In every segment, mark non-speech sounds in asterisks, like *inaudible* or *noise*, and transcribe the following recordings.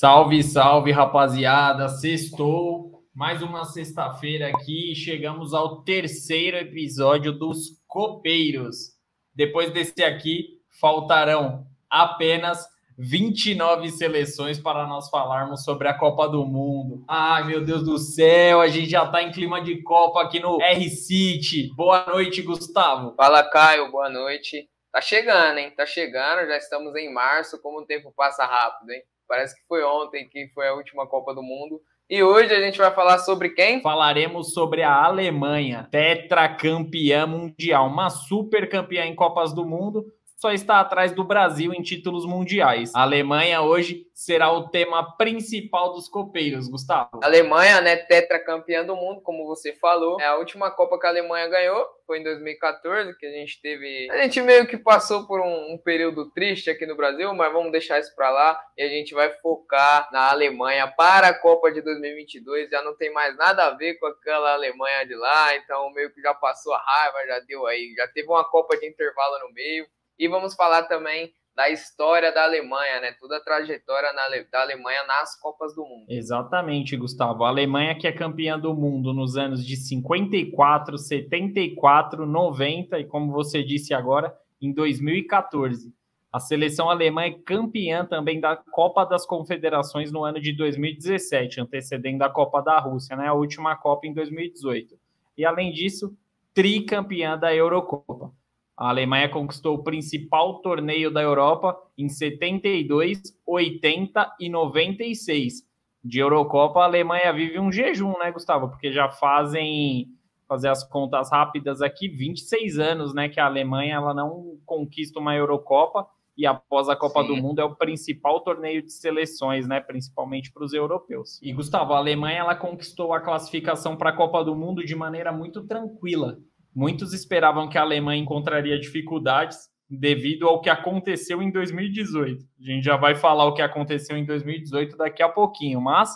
Salve, salve, rapaziada. Sextou. Mais uma sexta-feira aqui. Chegamos ao terceiro episódio dos Copeiros. Depois desse aqui, faltarão apenas 29 seleções para nós falarmos sobre a Copa do Mundo. Ai, meu Deus do céu, a gente já está em clima de Copa aqui no R-City. Boa noite, Gustavo. Fala, Caio. Boa noite. Tá chegando, hein? Tá chegando, já estamos em março, como o tempo passa rápido, hein? Parece que foi ontem que foi a última Copa do Mundo. E hoje a gente vai falar sobre quem? Falaremos sobre a Alemanha, tetracampeã mundial, uma super campeã em Copas do Mundo, só está atrás do Brasil em títulos mundiais. A Alemanha hoje será o tema principal dos copeiros, Gustavo. A Alemanha, né, tetracampeã do mundo, como você falou. É a última Copa que a Alemanha ganhou foi em 2014, que a gente teve. A gente meio que passou por um, um período triste aqui no Brasil, mas vamos deixar isso para lá e a gente vai focar na Alemanha para a Copa de 2022. Já não tem mais nada a ver com aquela Alemanha de lá, então meio que já passou a raiva, já deu aí, já teve uma Copa de intervalo no meio. E vamos falar também da história da Alemanha, né? Toda a trajetória da Alemanha nas Copas do Mundo. Exatamente, Gustavo. A Alemanha que é campeã do mundo nos anos de 54, 74, 90 e, como você disse agora, em 2014. A seleção alemã é campeã também da Copa das Confederações no ano de 2017, antecedendo a Copa da Rússia, né? A última Copa em 2018. E além disso, tricampeã da Eurocopa. A Alemanha conquistou o principal torneio da Europa em 72, 80 e 96. De Eurocopa, a Alemanha vive um jejum, né, Gustavo? Porque já fazem, fazer as contas rápidas aqui, 26 anos, né, que a Alemanha ela não conquista uma Eurocopa e após a Copa Sim. do Mundo é o principal torneio de seleções, né, principalmente para os europeus. E Gustavo, a Alemanha ela conquistou a classificação para a Copa do Mundo de maneira muito tranquila. Muitos esperavam que a Alemanha encontraria dificuldades devido ao que aconteceu em 2018. A gente já vai falar o que aconteceu em 2018 daqui a pouquinho, mas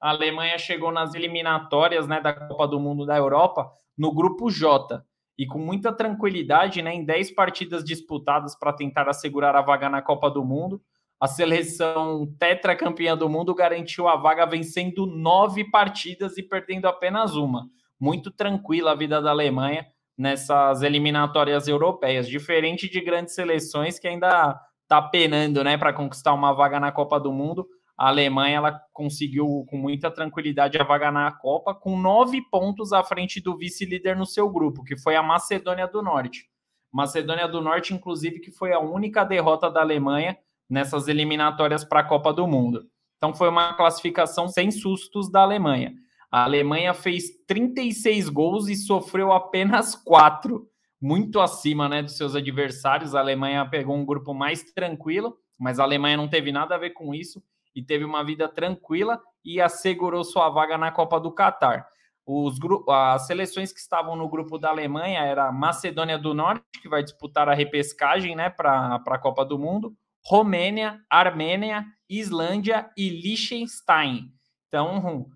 a Alemanha chegou nas eliminatórias né, da Copa do Mundo da Europa no grupo J e com muita tranquilidade, né, em 10 partidas disputadas para tentar assegurar a vaga na Copa do Mundo, a seleção tetracampeã do mundo garantiu a vaga vencendo nove partidas e perdendo apenas uma muito tranquila a vida da Alemanha nessas eliminatórias europeias, diferente de grandes seleções que ainda está penando, né, para conquistar uma vaga na Copa do Mundo. A Alemanha ela conseguiu com muita tranquilidade a vaga na Copa, com nove pontos à frente do vice-líder no seu grupo, que foi a Macedônia do Norte. Macedônia do Norte, inclusive, que foi a única derrota da Alemanha nessas eliminatórias para a Copa do Mundo. Então foi uma classificação sem sustos da Alemanha. A Alemanha fez 36 gols e sofreu apenas 4, muito acima né, dos seus adversários. A Alemanha pegou um grupo mais tranquilo, mas a Alemanha não teve nada a ver com isso e teve uma vida tranquila e assegurou sua vaga na Copa do Catar. Os as seleções que estavam no grupo da Alemanha era Macedônia do Norte, que vai disputar a repescagem né, para a Copa do Mundo, Romênia, Armênia, Islândia e Liechtenstein. Então,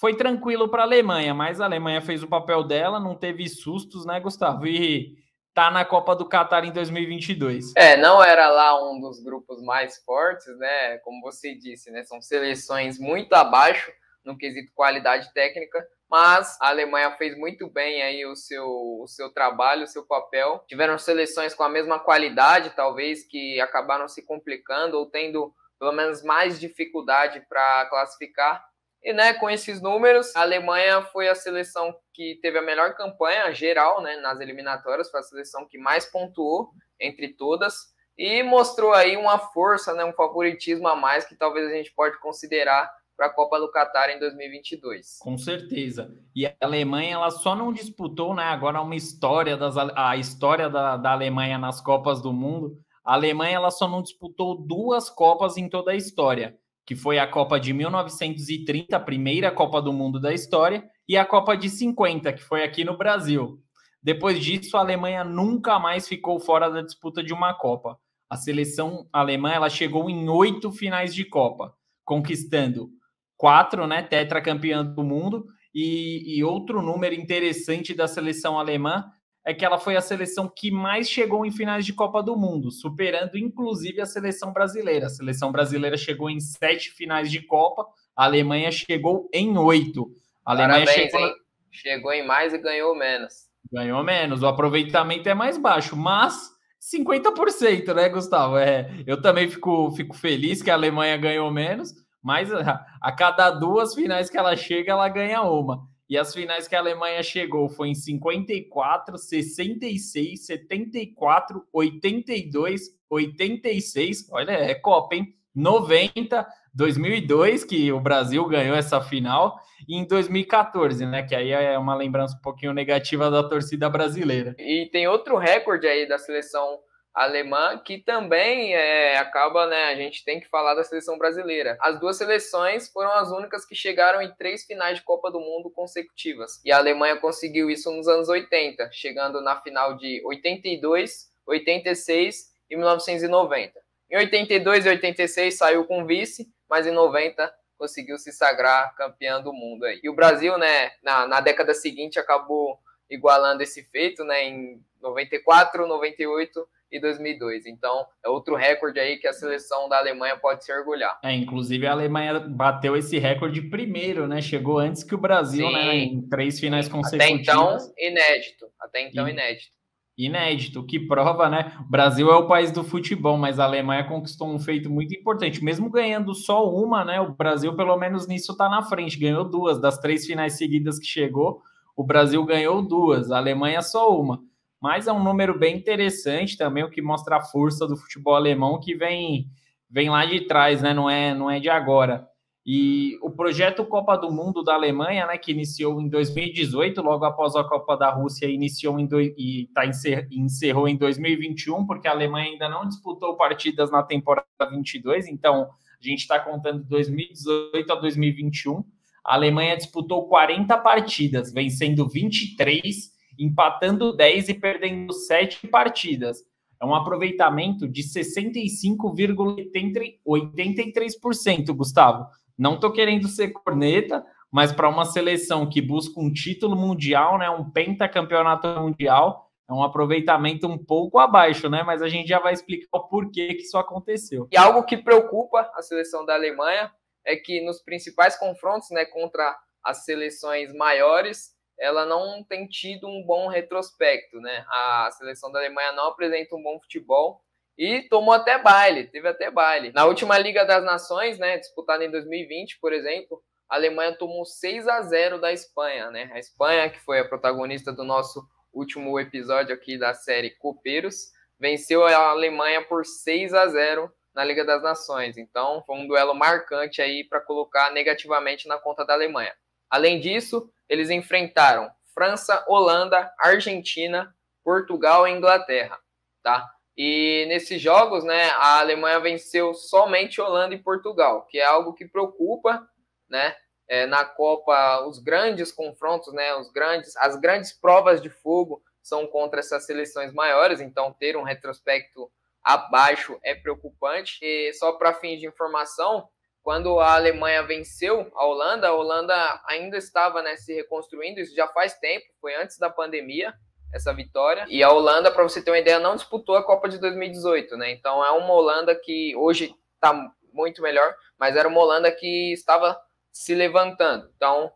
foi tranquilo para a Alemanha, mas a Alemanha fez o papel dela, não teve sustos, né, Gustavo? E tá na Copa do Catar em 2022. É, não era lá um dos grupos mais fortes, né? Como você disse, né? São seleções muito abaixo no quesito qualidade técnica, mas a Alemanha fez muito bem aí o seu, o seu trabalho, o seu papel. Tiveram seleções com a mesma qualidade, talvez, que acabaram se complicando ou tendo pelo menos mais dificuldade para classificar. E né, com esses números, a Alemanha foi a seleção que teve a melhor campanha geral né, nas eliminatórias, foi a seleção que mais pontuou entre todas e mostrou aí uma força, né, um favoritismo a mais que talvez a gente pode considerar para a Copa do Catar em 2022. Com certeza. E a Alemanha ela só não disputou, né? Agora uma história das a história da, da Alemanha nas Copas do Mundo. A Alemanha ela só não disputou duas Copas em toda a história que foi a Copa de 1930, a primeira Copa do Mundo da história, e a Copa de 50, que foi aqui no Brasil. Depois disso, a Alemanha nunca mais ficou fora da disputa de uma Copa. A seleção alemã ela chegou em oito finais de Copa, conquistando quatro, né, tetracampeã do mundo, E, e outro número interessante da seleção alemã é que ela foi a seleção que mais chegou em finais de Copa do Mundo, superando inclusive a seleção brasileira. A seleção brasileira chegou em sete finais de Copa, a Alemanha chegou em oito. A Alemanha Parabéns, chegou... chegou em mais e ganhou menos. Ganhou menos, o aproveitamento é mais baixo, mas 50%, né, Gustavo? É, eu também fico, fico feliz que a Alemanha ganhou menos, mas a, a cada duas finais que ela chega, ela ganha uma. E as finais que a Alemanha chegou foi em 54, 66, 74, 82, 86. Olha, é Copa, hein? 90, 2002, que o Brasil ganhou essa final, e em 2014, né? Que aí é uma lembrança um pouquinho negativa da torcida brasileira. E tem outro recorde aí da seleção alemã, que também é, acaba, né? A gente tem que falar da seleção brasileira. As duas seleções foram as únicas que chegaram em três finais de Copa do Mundo consecutivas. E a Alemanha conseguiu isso nos anos 80, chegando na final de 82, 86 e 1990. Em 82 e 86 saiu com vice, mas em 90 conseguiu se sagrar campeão do mundo aí. E o Brasil, né, na, na década seguinte acabou igualando esse feito, né, em 94, 98 e 2002. Então, é outro recorde aí que a seleção da Alemanha pode se orgulhar. É, inclusive a Alemanha bateu esse recorde primeiro, né? Chegou antes que o Brasil, Sim. né? Em três finais consecutivas. Até então, inédito. Até então, e... inédito inédito, que prova, né? O Brasil é o país do futebol, mas a Alemanha conquistou um feito muito importante. Mesmo ganhando só uma, né? O Brasil, pelo menos nisso, está na frente. Ganhou duas das três finais seguidas que chegou. O Brasil ganhou duas, a Alemanha só uma. Mas é um número bem interessante também, o que mostra a força do futebol alemão que vem vem lá de trás, né? Não é, não é de agora. E o projeto Copa do Mundo da Alemanha, né, que iniciou em 2018, logo após a Copa da Rússia, iniciou em do... e tá encer... encerrou em 2021, porque a Alemanha ainda não disputou partidas na temporada 22, então a gente está contando 2018 a 2021. A Alemanha disputou 40 partidas, vencendo 23, empatando 10 e perdendo 7 partidas. É um aproveitamento de 65,83%, Gustavo não estou querendo ser corneta, mas para uma seleção que busca um título mundial, né, um pentacampeonato mundial, é um aproveitamento um pouco abaixo, né? Mas a gente já vai explicar o porquê que isso aconteceu. E algo que preocupa a seleção da Alemanha é que nos principais confrontos, né, contra as seleções maiores, ela não tem tido um bom retrospecto, né? A seleção da Alemanha não apresenta um bom futebol e tomou até baile, teve até baile. Na última Liga das Nações, né, disputada em 2020, por exemplo, a Alemanha tomou 6 a 0 da Espanha, né? A Espanha, que foi a protagonista do nosso último episódio aqui da série Copeiros, venceu a Alemanha por 6 a 0 na Liga das Nações. Então, foi um duelo marcante aí para colocar negativamente na conta da Alemanha. Além disso, eles enfrentaram França, Holanda, Argentina, Portugal e Inglaterra, tá? E nesses jogos, né, a Alemanha venceu somente Holanda e Portugal, que é algo que preocupa, né? É, na Copa, os grandes confrontos, né, os grandes, as grandes provas de fogo são contra essas seleções maiores, então ter um retrospecto abaixo é preocupante. E só para fins de informação, quando a Alemanha venceu a Holanda, a Holanda ainda estava né, se reconstruindo, isso já faz tempo, foi antes da pandemia, essa vitória. E a Holanda, para você ter uma ideia, não disputou a Copa de 2018, né? Então é uma Holanda que hoje está muito melhor, mas era uma Holanda que estava se levantando. Então,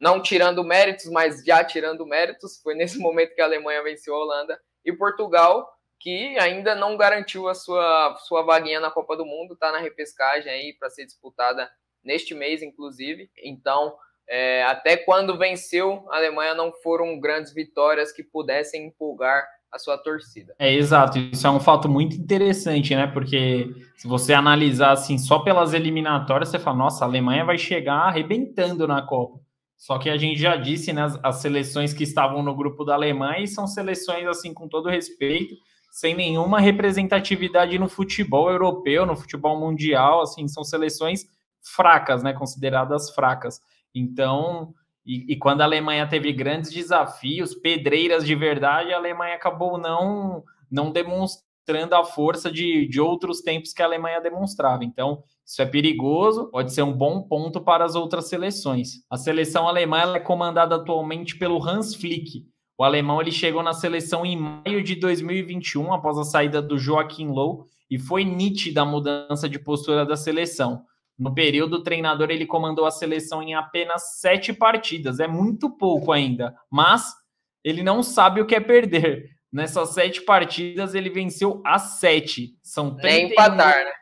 não tirando méritos, mas já tirando méritos, foi nesse *laughs* momento que a Alemanha venceu a Holanda. E Portugal, que ainda não garantiu a sua, sua vaguinha na Copa do Mundo, está na repescagem aí para ser disputada neste mês, inclusive. Então, é, até quando venceu a Alemanha, não foram grandes vitórias que pudessem empolgar a sua torcida. É exato, isso é um fato muito interessante, né? Porque se você analisar assim só pelas eliminatórias, você fala, nossa, a Alemanha vai chegar arrebentando na Copa. Só que a gente já disse, né, as, as seleções que estavam no grupo da Alemanha são seleções assim com todo respeito, sem nenhuma representatividade no futebol europeu, no futebol mundial, assim, são seleções fracas, né, consideradas fracas. Então, e, e, quando a Alemanha teve grandes desafios, pedreiras de verdade, a Alemanha acabou não, não demonstrando a força de, de outros tempos que a Alemanha demonstrava. Então, isso é perigoso, pode ser um bom ponto para as outras seleções. A seleção alemã é comandada atualmente pelo Hans Flick. O alemão ele chegou na seleção em maio de 2021, após a saída do Joachim Low, e foi nítida a mudança de postura da seleção. No período, o treinador ele comandou a seleção em apenas sete partidas, é muito pouco ainda, mas ele não sabe o que é perder. Nessas sete partidas, ele venceu as sete. São 31... Nem empatar, né?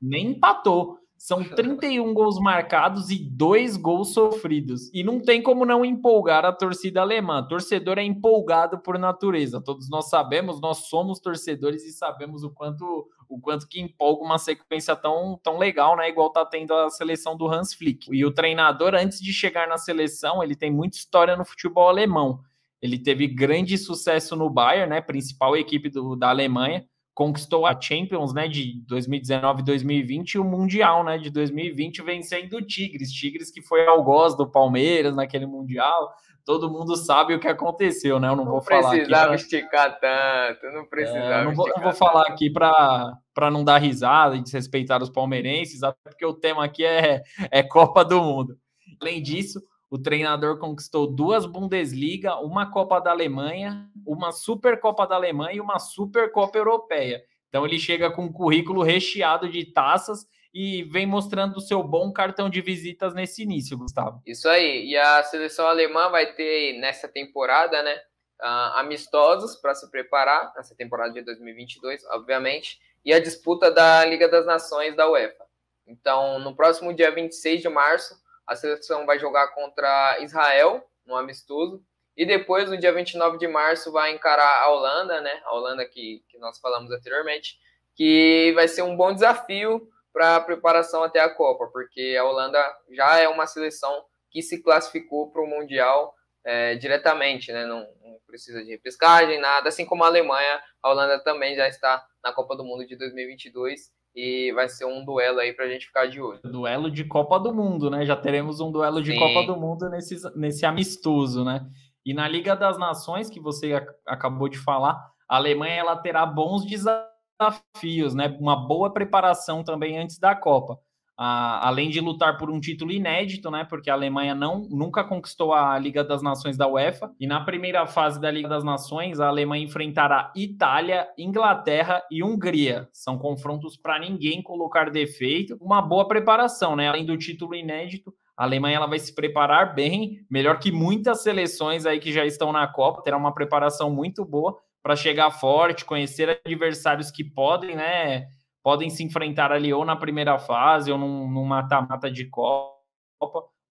Nem empatou. São 31 gols marcados e dois gols sofridos. E não tem como não empolgar a torcida alemã. Torcedor é empolgado por natureza. Todos nós sabemos, nós somos torcedores e sabemos o quanto o quanto que empolga uma sequência tão, tão legal, né? Igual tá tendo a seleção do Hans Flick. E o treinador, antes de chegar na seleção, ele tem muita história no futebol alemão. Ele teve grande sucesso no Bayern, né? Principal equipe do, da Alemanha conquistou a Champions, né, de 2019 e 2020 e o Mundial, né, de 2020 vencendo o Tigres, Tigres que foi algoz do Palmeiras naquele Mundial. Todo mundo sabe o que aconteceu, né? Eu não, não vou falar aqui. Não precisava esticar tanto, não precisava. É, não, vou, não vou falar aqui para não dar risada e desrespeitar os palmeirenses, até porque o tema aqui é, é Copa do Mundo. Além disso, o treinador conquistou duas Bundesliga, uma Copa da Alemanha, uma Supercopa da Alemanha e uma Supercopa Europeia. Então ele chega com um currículo recheado de taças e vem mostrando o seu bom cartão de visitas nesse início, Gustavo. Isso aí. E a seleção alemã vai ter nessa temporada, né, uh, amistosos para se preparar nessa temporada de 2022, obviamente, e a disputa da Liga das Nações da UEFA. Então, no próximo dia 26 de março, a seleção vai jogar contra Israel, no amistoso. E depois, no dia 29 de março, vai encarar a Holanda, né? A Holanda que, que nós falamos anteriormente, que vai ser um bom desafio para a preparação até a Copa, porque a Holanda já é uma seleção que se classificou para o Mundial é, diretamente, né? Não, não, precisa de repescagem, nada. Assim como a Alemanha, a Holanda também já está na Copa do Mundo de 2022 e vai ser um duelo aí para a gente ficar de olho. Duelo de Copa do Mundo, né? Já teremos um duelo de Sim. Copa do Mundo nesse, nesse amistoso, né? E na Liga das Nações, que você acabou de falar, a Alemanha ela terá bons desafios, né? Uma boa preparação também antes da Copa além de lutar por um título inédito, né? Porque a Alemanha não nunca conquistou a Liga das Nações da UEFA. E na primeira fase da Liga das Nações, a Alemanha enfrentará Itália, Inglaterra e Hungria. São confrontos para ninguém colocar defeito. Uma boa preparação, né? Além do título inédito, a Alemanha ela vai se preparar bem, melhor que muitas seleções aí que já estão na Copa, terá uma preparação muito boa para chegar forte, conhecer adversários que podem, né? Podem se enfrentar ali ou na primeira fase ou num mata-mata de Copa.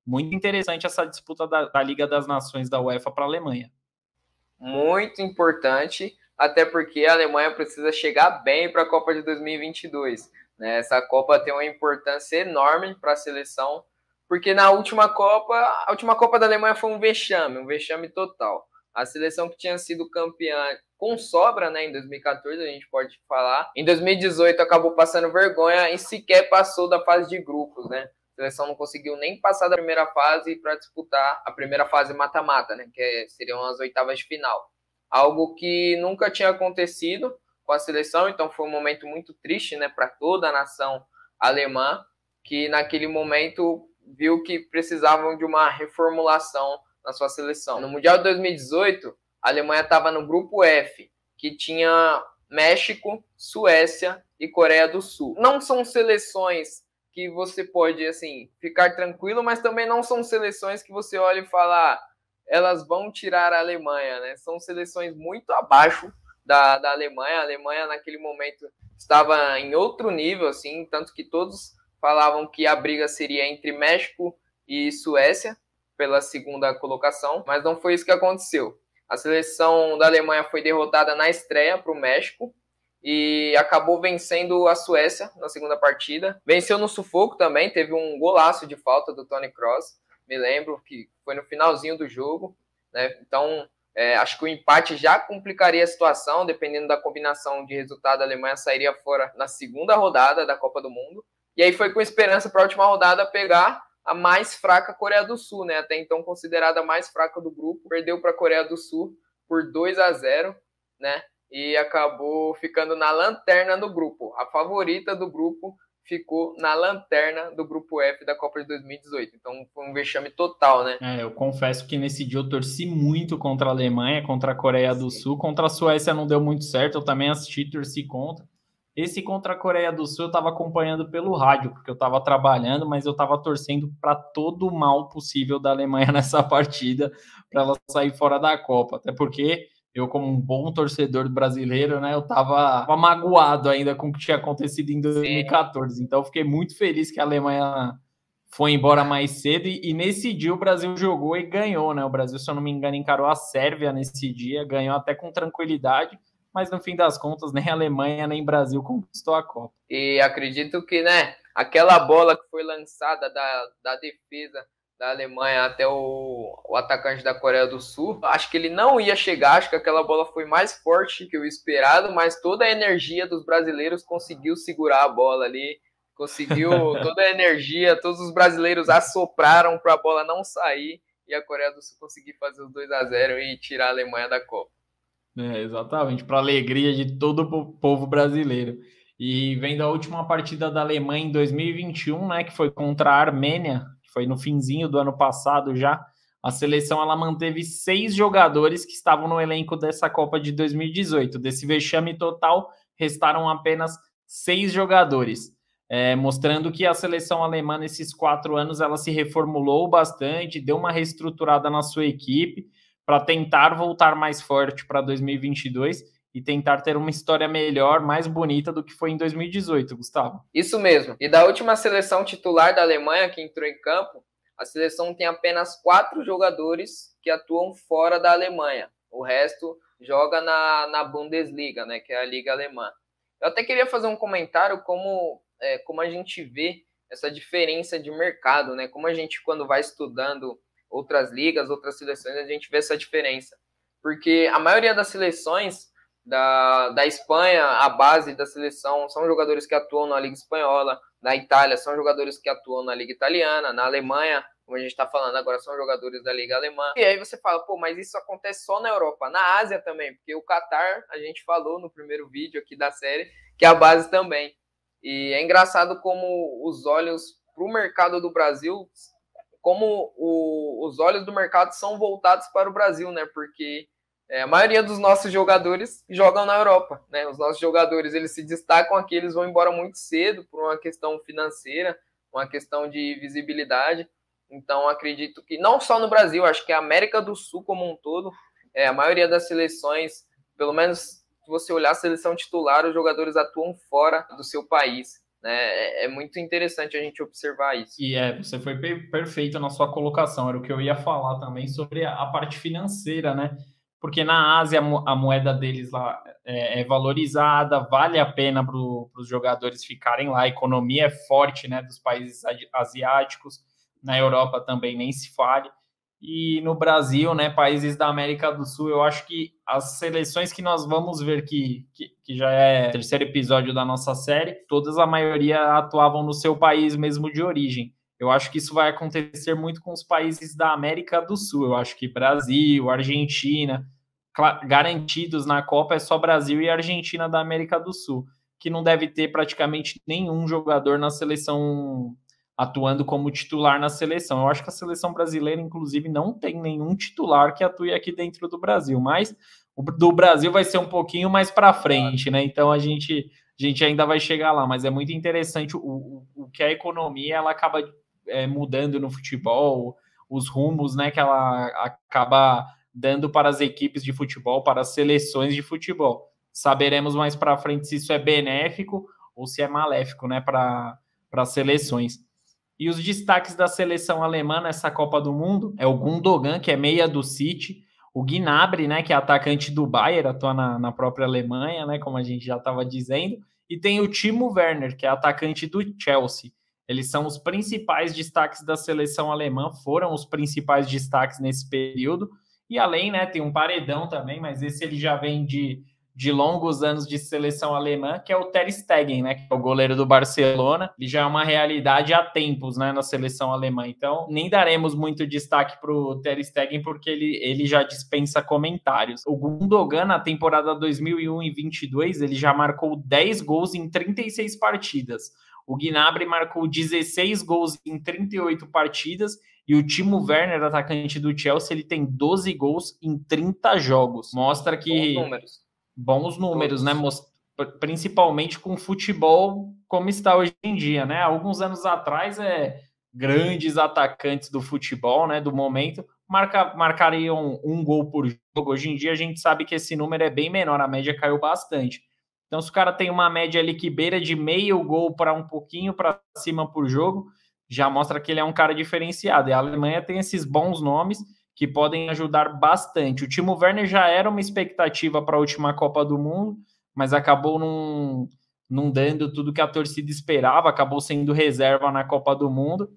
Muito interessante essa disputa da, da Liga das Nações da UEFA para a Alemanha. Muito importante, até porque a Alemanha precisa chegar bem para a Copa de 2022. Né? Essa Copa tem uma importância enorme para a seleção, porque na última Copa, a última Copa da Alemanha foi um vexame, um vexame total. A seleção que tinha sido campeã com sobra, né, em 2014, a gente pode falar. Em 2018 acabou passando vergonha e sequer passou da fase de grupos, né? A seleção não conseguiu nem passar da primeira fase para disputar a primeira fase mata-mata, né, que é, seriam as oitavas de final. Algo que nunca tinha acontecido com a seleção, então foi um momento muito triste, né, para toda a nação alemã, que naquele momento viu que precisavam de uma reformulação na sua seleção. No Mundial de 2018, a Alemanha estava no grupo F, que tinha México, Suécia e Coreia do Sul. Não são seleções que você pode assim ficar tranquilo, mas também não são seleções que você olha e fala, ah, elas vão tirar a Alemanha, né? São seleções muito abaixo da, da Alemanha. A Alemanha naquele momento estava em outro nível, assim, tanto que todos falavam que a briga seria entre México e Suécia pela segunda colocação, mas não foi isso que aconteceu. A seleção da Alemanha foi derrotada na estreia para o México e acabou vencendo a Suécia na segunda partida. Venceu no sufoco também, teve um golaço de falta do Tony Kroos, me lembro que foi no finalzinho do jogo. Né? Então, é, acho que o empate já complicaria a situação, dependendo da combinação de resultado, a Alemanha sairia fora na segunda rodada da Copa do Mundo. E aí foi com esperança para a última rodada pegar a mais fraca Coreia do Sul, né? Até então considerada a mais fraca do grupo, perdeu para a Coreia do Sul por 2 a 0, né? e acabou ficando na lanterna do grupo. A favorita do grupo ficou na lanterna do grupo F da Copa de 2018. Então foi um vexame total, né? É, eu confesso que nesse dia eu torci muito contra a Alemanha, contra a Coreia do Sul, contra a Suécia não deu muito certo, eu também assisti torci contra. Esse contra a Coreia do Sul eu estava acompanhando pelo rádio, porque eu estava trabalhando, mas eu estava torcendo para todo o mal possível da Alemanha *laughs* nessa partida, para ela sair fora da Copa. Até porque eu, como um bom torcedor brasileiro, né, eu tava, tava magoado ainda com o que tinha acontecido em 2014. Sim. Então, eu fiquei muito feliz que a Alemanha foi embora mais cedo. E, e, nesse dia o Brasil jogou e ganhou, né? O Brasil, se eu não me engano, encarou a Sérvia nesse dia, ganhou até com tranquilidade. Mas no fim das contas, *laughs* nem a Alemanha nem o Brasil conquistou a Copa. E acredito que, né, aquela bola que foi lançada da, da defesa da Alemanha até o, o, atacante da Coreia do Sul. Acho que ele não ia chegar, acho que aquela bola foi mais forte que o esperado, mas toda a energia dos brasileiros conseguiu segurar a bola ali, conseguiu *laughs* toda a energia, todos os brasileiros assopraram para a bola não sair e a Coreia do Sul conseguir fazer os 2 a 0 e tirar a Alemanha da Copa. É, exatamente, para alegria de todo o povo brasileiro. E vendo a última partida da Alemanha em 2021, né, que foi contra a Armênia, foi no finzinho do ano passado já, a seleção ela manteve seis jogadores que estavam no elenco dessa Copa de 2018. Desse vexame total, restaram apenas seis jogadores, é, mostrando que a seleção alemã nesses quatro anos ela se reformulou bastante, deu uma reestruturada na sua equipe para tentar voltar mais forte para 2022 e tentar ter uma história melhor, mais bonita do que foi em 2018, Gustavo. Isso mesmo. E da última seleção titular da Alemanha que entrou em campo, a seleção tem apenas quatro jogadores que atuam fora da Alemanha. O resto joga na, na Bundesliga, né, que é a liga alemã. Eu até queria fazer um comentário como, é, como a gente vê essa diferença de mercado, né? Como a gente, quando vai estudando outras ligas, outras seleções, a gente vê essa diferença. Porque a maioria das seleções da, da Espanha, a base da seleção são jogadores que atuam na Liga Espanhola, na Itália são jogadores que atuam na Liga Italiana, na Alemanha, como a gente está falando agora, são jogadores da Liga Alemã. E aí você fala, pô, mas isso acontece só na Europa, na Ásia também, porque o Qatar, a gente falou no primeiro vídeo aqui da série, que é a base também. E é engraçado como os olhos para o mercado do Brasil, como o, os olhos do mercado são voltados para o Brasil, né? Porque é, a maioria dos nossos jogadores jogam na Europa, né? Os nossos jogadores eles se destacam aqui, eles vão embora muito cedo por uma questão financeira, uma questão de visibilidade. Então acredito que não só no Brasil, acho que a América do Sul como um todo, é, a maioria das seleções, pelo menos se você olhar a seleção titular, os jogadores atuam fora do seu país. Né? É, é muito interessante a gente observar isso. E é, você foi perfeito na sua colocação, era o que eu ia falar também sobre a parte financeira, né? porque na Ásia a moeda deles lá é, é valorizada, vale a pena para os jogadores ficarem lá, a economia é forte né, dos países asiáticos, na Europa também nem se fale, e no Brasil, né, países da América do Sul, eu acho que as seleções que nós vamos ver que, que, que já é o terceiro episódio da nossa série, todas a maioria atuavam no seu país mesmo de origem. Eu acho que isso vai acontecer muito com os países da América do Sul. Eu acho que Brasil, Argentina, garantidos na Copa é só Brasil e Argentina da América do Sul, que não deve ter praticamente nenhum jogador na seleção atuando como titular na seleção. Eu acho que a seleção brasileira, inclusive, não tem nenhum titular que atue aqui dentro do Brasil, mas o do Brasil vai ser um pouquinho mais para frente, né? Então a gente, a gente ainda vai chegar lá, mas é muito interessante o, o, o que a economia ela acaba é, mudando no futebol, os rumos, né, que ela acaba dando para as equipes de futebol, para as seleções de futebol. Saberemos mais para frente se isso é benéfico ou se é maléfico, né, para as seleções. E os destaques da seleção alemã nessa Copa do Mundo é o Gundogan, que é meia do City, o Gnabry, né, que é atacante do Bayern, atua na, na própria Alemanha, né, como a gente já estava dizendo, e tem o Timo Werner, que é atacante do Chelsea. Eles são os principais destaques da seleção alemã, foram os principais destaques nesse período. E além, né, tem um paredão também, mas esse ele já vem de, de longos anos de seleção alemã, que é o Ter Stegen, né, que é o goleiro do Barcelona. Ele já é uma realidade há tempos, né, na seleção alemã. Então, nem daremos muito destaque para o Ter Stegen porque ele, ele já dispensa comentários. O Gundogan na temporada 2001 e 22, ele já marcou 10 gols em 36 partidas. O Gnabry marcou 16 gols em 38 partidas e o Timo Werner, atacante do Chelsea, ele tem 12 gols em 30 jogos. Mostra que Bons números bons números, né? Principalmente com futebol como está hoje em dia, né? Alguns anos atrás, é grandes atacantes do futebol, né? Do momento, marca, marcariam um gol por jogo. Hoje em dia, a gente sabe que esse número é bem menor, a média caiu bastante. Então, se o cara tem uma média ali que beira de meio gol para um pouquinho para cima por jogo, já mostra que ele é um cara diferenciado. E a Alemanha tem esses bons nomes que podem ajudar bastante. O Timo Werner já era uma expectativa para a última Copa do Mundo, mas acabou não, não dando tudo que a torcida esperava, acabou sendo reserva na Copa do Mundo.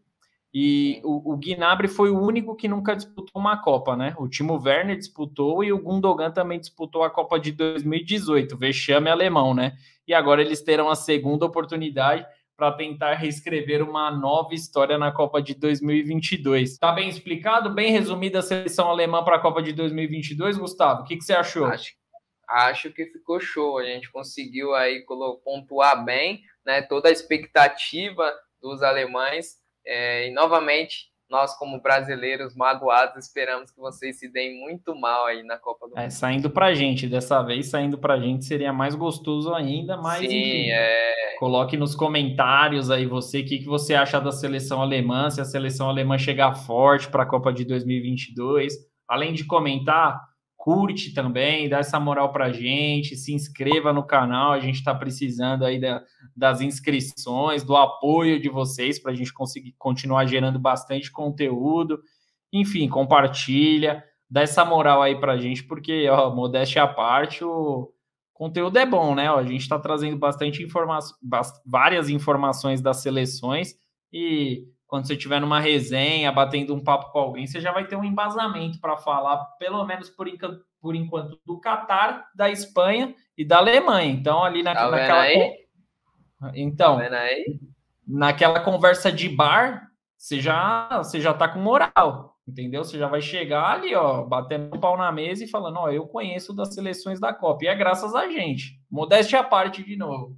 E o, o Gnabry foi o único que nunca disputou uma Copa, né? O Timo Werner disputou e o Gundogan também disputou a Copa de 2018, vexame alemão, né? E agora eles terão a segunda oportunidade para tentar reescrever uma nova história na Copa de 2022. Está bem explicado, bem resumida a seleção alemã para a Copa de 2022, Gustavo? O que, que você achou? Acho, acho que ficou show. A gente conseguiu aí pontuar bem, né? Toda a expectativa dos alemães é, e novamente nós, como brasileiros magoados, esperamos que vocês se deem muito mal aí na Copa do é, Mundo. É, saindo pra gente, dessa vez saindo pra gente seria mais gostoso ainda, mas Sim, enfim, é... coloque nos comentários aí você o que, que você acha da seleção alemã, se a seleção alemã chegar forte para a Copa de 2022. Além de comentar, curte também, dá essa moral para gente, se inscreva no canal, a gente está precisando aí da, das inscrições, do apoio de vocês para a gente conseguir continuar gerando bastante conteúdo. Enfim, compartilha, dá essa moral aí para gente, porque, ó, modéstia à parte, o conteúdo é bom, né? Ó, a gente está trazendo bastante informação, várias informações das seleções e quando você estiver numa resenha, batendo um papo com alguém, você já vai ter um embasamento para falar, pelo menos por, enquanto, por enquanto, do Catar, da Espanha e da Alemanha. Então, ali na, tá naquela. Aí? Então, tá aí? naquela conversa de bar, você já, você já tá com moral, entendeu? Você já vai chegar ali, ó, batendo o pau na mesa e falando, ó, eu conheço das seleções da Copa. E é graças a gente. Modéstia à parte de novo.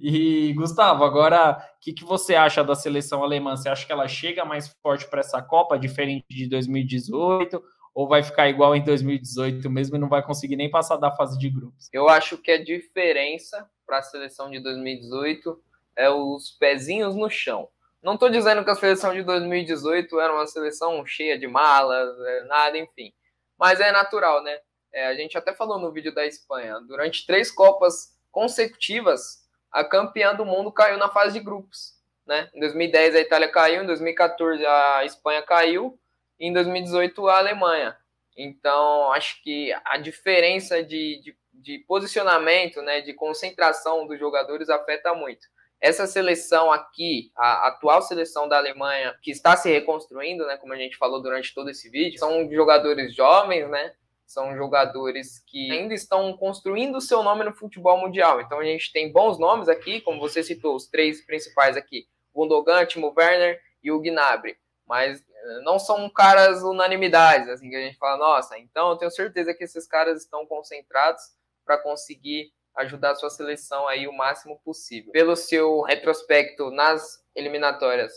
E, Gustavo, agora, o que, que você acha da seleção alemã? Você acha que ela chega mais forte para essa Copa, diferente de 2018? Ou vai ficar igual em 2018 mesmo e não vai conseguir nem passar da fase de grupos? Eu acho que a diferença para a seleção de 2018 é os pezinhos no chão. Não estou dizendo que a seleção de 2018 era uma seleção cheia de malas, é, nada, enfim. Mas é natural, né? É, a gente até falou no vídeo da Espanha. Durante três Copas consecutivas, a campeã do mundo caiu na fase de grupos. Né? Em 2010 a Itália caiu, em 2014 a Espanha caiu, em 2018 a Alemanha. Então, acho que a diferença de, de, de posicionamento, né, de concentração dos jogadores afeta muito. Essa seleção aqui, a atual seleção da Alemanha, que está se reconstruindo, né, como a gente falou durante todo esse vídeo, são jogadores jovens, né, são jogadores que ainda estão construindo o seu nome no futebol mundial. Então a gente tem bons nomes aqui, como você citou, os três principais aqui: Gundogan, Timo Werner e o Gnabry. Mas eh, não são caras unanimidades, assim que a gente fala, nossa, então eu tenho certeza que esses caras estão concentrados para conseguir ajudar a sua seleção aí o máximo possível. Pelo seu retrospecto nas eliminatórias,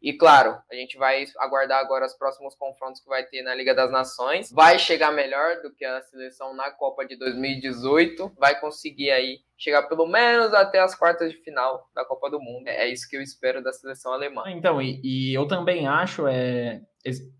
e claro, a gente vai aguardar agora os próximos confrontos que vai ter na Liga das Nações. Vai chegar melhor do que a seleção na Copa de 2018. Vai conseguir aí chegar pelo menos até as quartas de final da Copa do Mundo. É isso que eu espero da seleção alemã. Então, e, e eu também acho, é,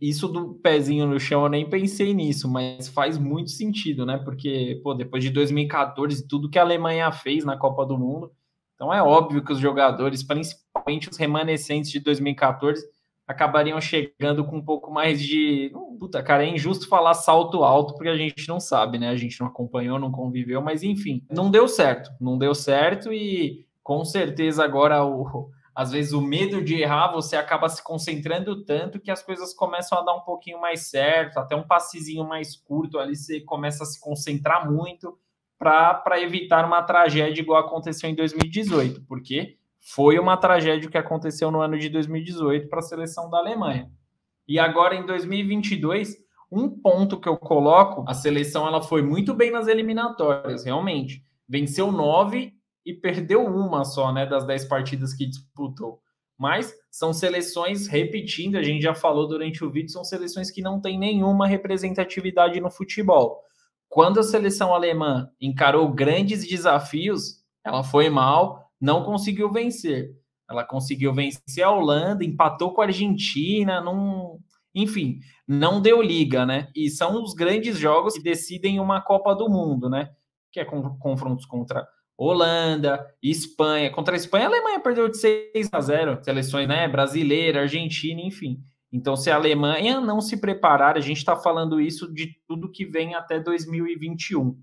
isso do pezinho no chão, eu nem pensei nisso, mas faz muito sentido, né? Porque, pô, depois de 2014, tudo que a Alemanha fez na Copa do Mundo, então é óbvio que os jogadores, principalmente os remanescentes de 2014, acabariam chegando com um pouco mais de. Puta, cara, é injusto falar salto alto, porque a gente não sabe, né? A gente não acompanhou, não conviveu, mas enfim, não deu certo. Não deu certo e com certeza agora o. Às vezes o medo de errar, você acaba se concentrando tanto que as coisas começam a dar um pouquinho mais certo, até um passezinho mais curto ali, você começa a se concentrar muito para evitar uma tragédia igual aconteceu em 2018, porque foi uma tragédia que aconteceu no ano de 2018 para a seleção da Alemanha. E agora em 2022, um ponto que eu coloco, a seleção ela foi muito bem nas eliminatórias, realmente. Venceu nove e perdeu uma só, né, das dez partidas que disputou. Mas são seleções, repetindo, a gente já falou durante o vídeo, são seleções que não têm nenhuma representatividade no futebol. Quando a seleção alemã encarou grandes desafios, ela foi mal, não conseguiu vencer. Ela conseguiu vencer a Holanda, empatou com a Argentina, enfim, não deu liga, né? E são os grandes jogos que decidem uma Copa do Mundo, né? Que é com, confrontos contra Holanda, Espanha. Contra a Espanha, a Alemanha perdeu de 6 a 0. Seleções, né? Brasileira, Argentina, enfim. Então, se a Alemanha não se preparar, a gente está falando isso de tudo que vem até 2021.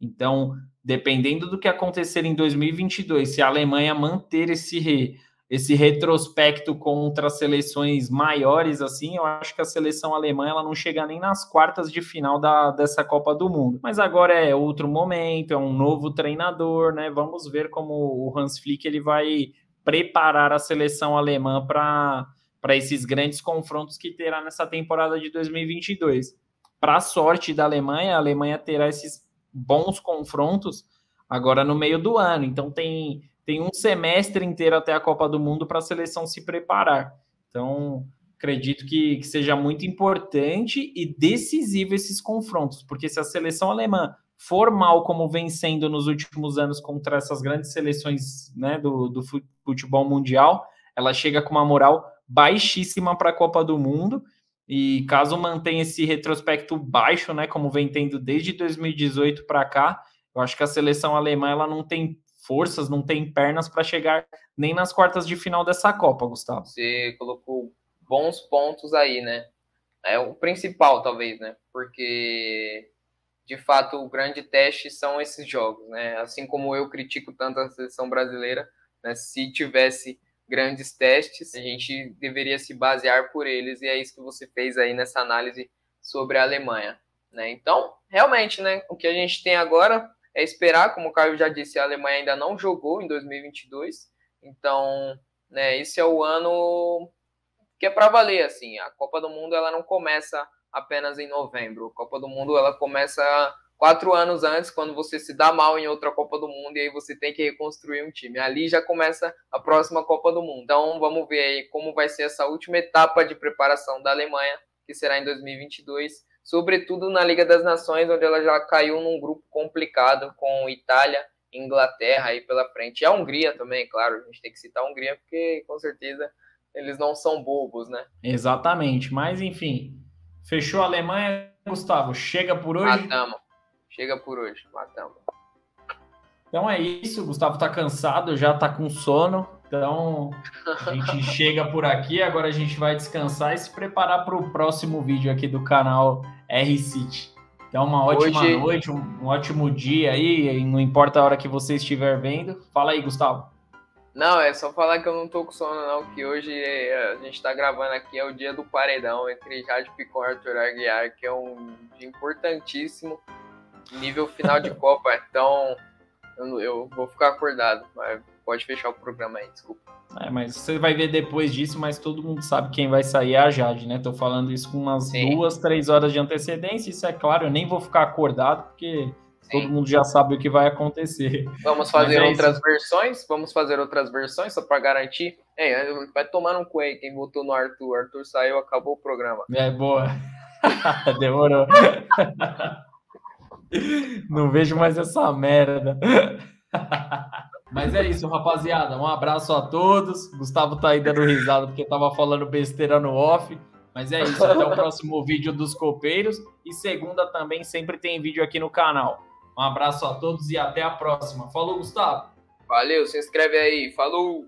Então, dependendo do que acontecer em 2022, se a Alemanha manter esse re, esse retrospecto contra seleções maiores assim, eu acho que a seleção alemã ela não chega nem nas quartas de final da, dessa Copa do Mundo. Mas agora é outro momento, é um novo treinador, né? Vamos ver como o Hans Flick ele vai preparar a seleção alemã para para esses grandes confrontos que terá nessa temporada de 2022. Para a sorte da Alemanha, a Alemanha terá esses bons confrontos agora no meio do ano. Então tem, tem um semestre inteiro até a Copa do Mundo para a seleção se preparar. Então acredito que, que seja muito importante e decisivo esses confrontos, porque se a seleção alemã for mal como vem sendo nos últimos anos contra essas grandes seleções né, do, do futebol mundial, ela chega com uma moral baixíssima para a Copa do Mundo. E caso mantenha esse retrospecto baixo, né, como vem tendo desde 2018 para cá, eu acho que a seleção alemã ela não tem forças, não tem pernas para chegar nem nas quartas de final dessa Copa, Gustavo. Você colocou bons pontos aí, né? É o principal, talvez, né? Porque de fato o grande teste são esses jogos, né? Assim como eu critico tanto a seleção brasileira, né? Se tivesse grandes testes, a gente deveria se basear por eles, e é isso que você fez aí nessa análise sobre a Alemanha. Né? Então, realmente, né, o que a gente tem agora é esperar, como o Caio já disse, a Alemanha ainda não jogou em 2022, então, né, esse é o ano que é para valer, assim, a Copa do Mundo ela não começa apenas em novembro, a Copa do Mundo ela começa quatro anos antes, quando você se dá mal em outra Copa do Mundo e aí você tem que reconstruir um time. Ali já começa a próxima Copa do Mundo. Então vamos ver aí como vai ser essa última etapa de preparação da Alemanha, que será em 2022, sobretudo na Liga das Nações, onde ela já caiu num grupo complicado com Itália, Inglaterra aí pela frente. E a Hungria também, claro, a gente tem que citar a Hungria porque com certeza eles não são bobos, né? Exatamente, mas enfim, fechou a Alemanha, Gustavo, chega por hoje. Matamos. Chega por hoje, matamos. Então é isso, Gustavo tá cansado, já tá com sono. Então a gente *laughs* chega por aqui, agora a gente vai descansar e se preparar para o próximo vídeo aqui do canal R City. Então uma ótima Hoje... noite, um, um, ótimo dia aí, não importa a hora que você estiver vendo. Fala aí, Gustavo. Não, é só falar que eu não tô com sono não, que hoje é, a gente tá gravando aqui, é o dia do paredão entre Jade Picon e Arthur Aguiar, que é um dia importantíssimo nível final de Copa, então eu, eu, vou ficar acordado. Mas pode fechar o programa aí, desculpa. É, mas você vai ver depois disso, mas todo mundo sabe quem vai sair é a Jade, né? Tô falando isso com umas Sim. duas, três horas de antecedência. Isso é claro, eu nem vou ficar acordado, porque Sim. todo mundo já sabe o que vai acontecer. Vamos fazer é outras isso. versões? Vamos fazer outras versões só para garantir. É, vai tomar um aí quem votou no Arthur. Arthur saiu, acabou o programa. É boa. *laughs* Demorou. *laughs* Não vejo mais essa merda. Mas é isso, rapaziada. Um abraço a todos. Gustavo tá aí dando risada porque tava falando besteira no off. Mas é isso, até o próximo vídeo dos copeiros. E segunda também sempre tem vídeo aqui no canal. Um abraço a todos e até a próxima. Falou, Gustavo. Valeu, se inscreve aí. Falou!